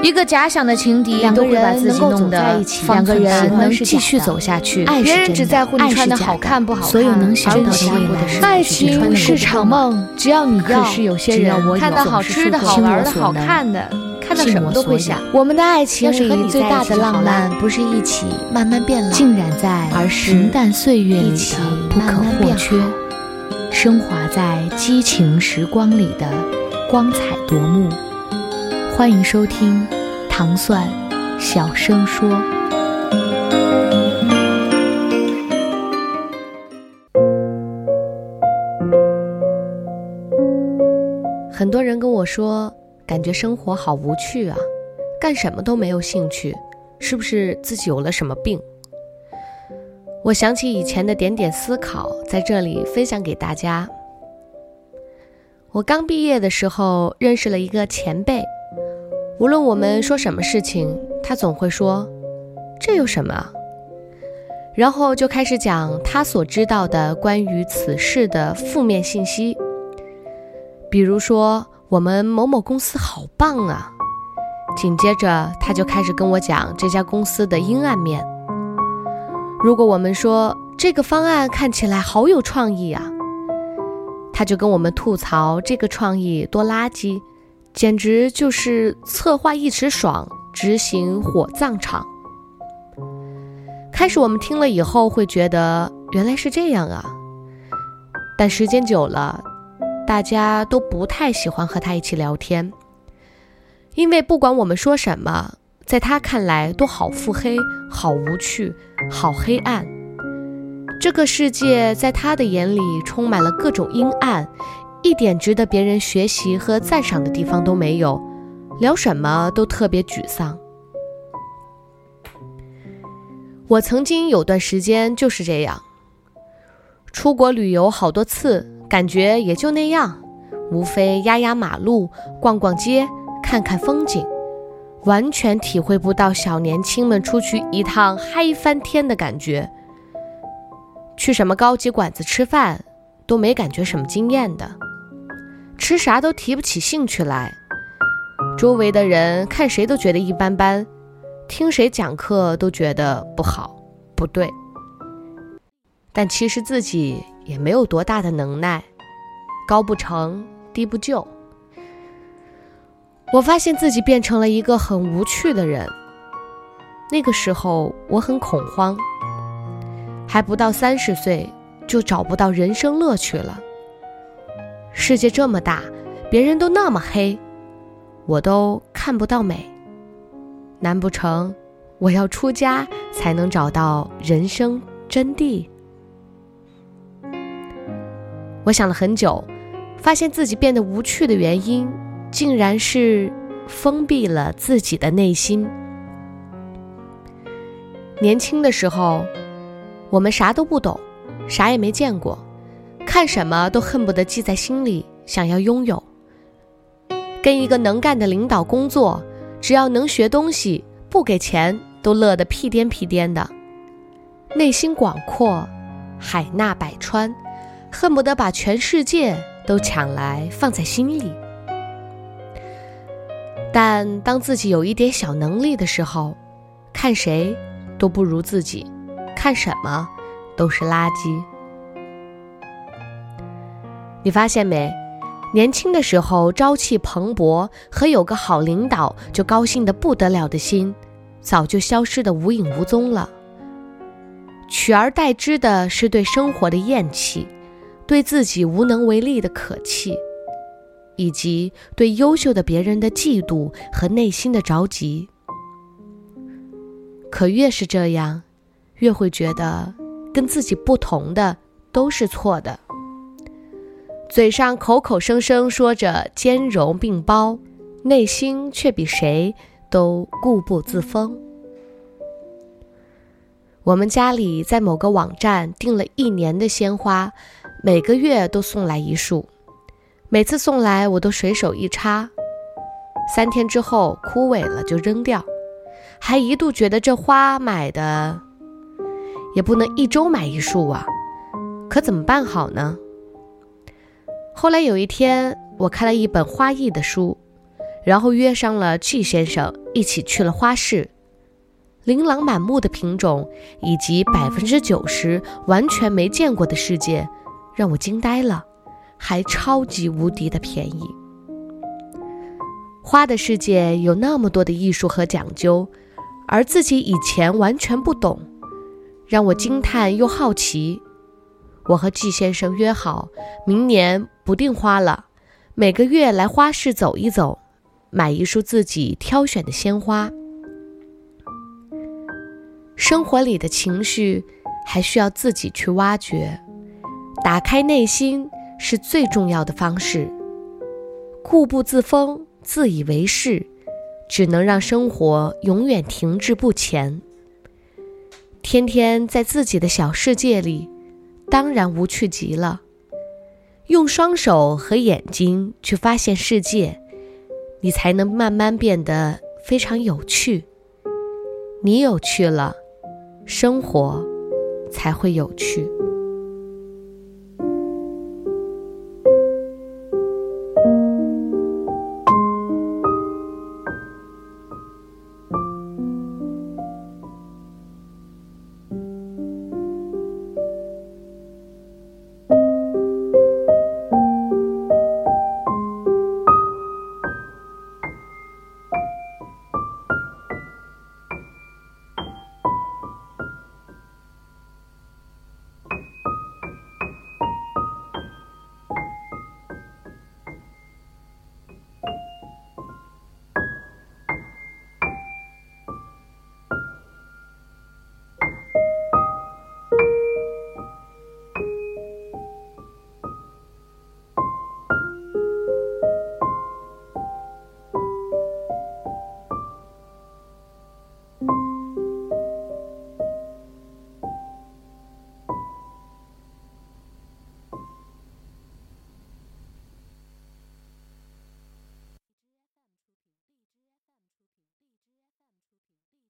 一个假想的情敌，两个人能够走在一起两个人能是继续走下去。爱是别人真的只在乎你爱是穿的假的好看不好看，所有能想到的未来是爱情是的不够场梦，只要你要，可是有些只要人我有看到好吃的、好玩的、好看的，看到什么都会想。我们的爱情要是和里最大的浪漫不是一起慢慢变老，浸染在而是平淡岁月里一起的不可或缺，升华在激情时光里的光彩夺目。欢迎收听《糖蒜小声说》。很多人跟我说，感觉生活好无趣啊，干什么都没有兴趣，是不是自己有了什么病？我想起以前的点点思考，在这里分享给大家。我刚毕业的时候认识了一个前辈，无论我们说什么事情，他总会说：“这有什么？”然后就开始讲他所知道的关于此事的负面信息，比如说我们某某公司好棒啊，紧接着他就开始跟我讲这家公司的阴暗面。如果我们说这个方案看起来好有创意啊，他就跟我们吐槽这个创意多垃圾，简直就是策划一时爽，执行火葬场。开始我们听了以后会觉得原来是这样啊，但时间久了，大家都不太喜欢和他一起聊天，因为不管我们说什么，在他看来都好腹黑、好无趣、好黑暗。这个世界在他的眼里充满了各种阴暗，一点值得别人学习和赞赏的地方都没有，聊什么都特别沮丧。我曾经有段时间就是这样，出国旅游好多次，感觉也就那样，无非压压马路、逛逛街、看看风景，完全体会不到小年轻们出去一趟嗨翻天的感觉。去什么高级馆子吃饭，都没感觉什么惊艳的，吃啥都提不起兴趣来，周围的人看谁都觉得一般般。听谁讲课都觉得不好、不对，但其实自己也没有多大的能耐，高不成低不就。我发现自己变成了一个很无趣的人。那个时候我很恐慌，还不到三十岁就找不到人生乐趣了。世界这么大，别人都那么黑，我都看不到美。难不成我要出家才能找到人生真谛？我想了很久，发现自己变得无趣的原因，竟然是封闭了自己的内心。年轻的时候，我们啥都不懂，啥也没见过，看什么都恨不得记在心里，想要拥有。跟一个能干的领导工作。只要能学东西，不给钱都乐得屁颠屁颠的，内心广阔，海纳百川，恨不得把全世界都抢来放在心里。但当自己有一点小能力的时候，看谁都不如自己，看什么都是垃圾。你发现没？年轻的时候朝气蓬勃和有个好领导就高兴的不得了的心，早就消失的无影无踪了。取而代之的是对生活的厌弃，对自己无能为力的可气，以及对优秀的别人的嫉妒和内心的着急。可越是这样，越会觉得跟自己不同的都是错的。嘴上口口声声说着兼容并包，内心却比谁都固步自封。我们家里在某个网站订了一年的鲜花，每个月都送来一束，每次送来我都随手一插，三天之后枯萎了就扔掉，还一度觉得这花买的也不能一周买一束啊，可怎么办好呢？后来有一天，我看了一本花艺的书，然后约上了季先生一起去了花市。琳琅满目的品种以及百分之九十完全没见过的世界，让我惊呆了，还超级无敌的便宜。花的世界有那么多的艺术和讲究，而自己以前完全不懂，让我惊叹又好奇。我和季先生约好，明年不订花了，每个月来花市走一走，买一束自己挑选的鲜花。生活里的情绪还需要自己去挖掘，打开内心是最重要的方式。固步自封、自以为是，只能让生活永远停滞不前。天天在自己的小世界里，当然无趣极了。用双手和眼睛去发现世界，你才能慢慢变得非常有趣。你有趣了。生活才会有趣。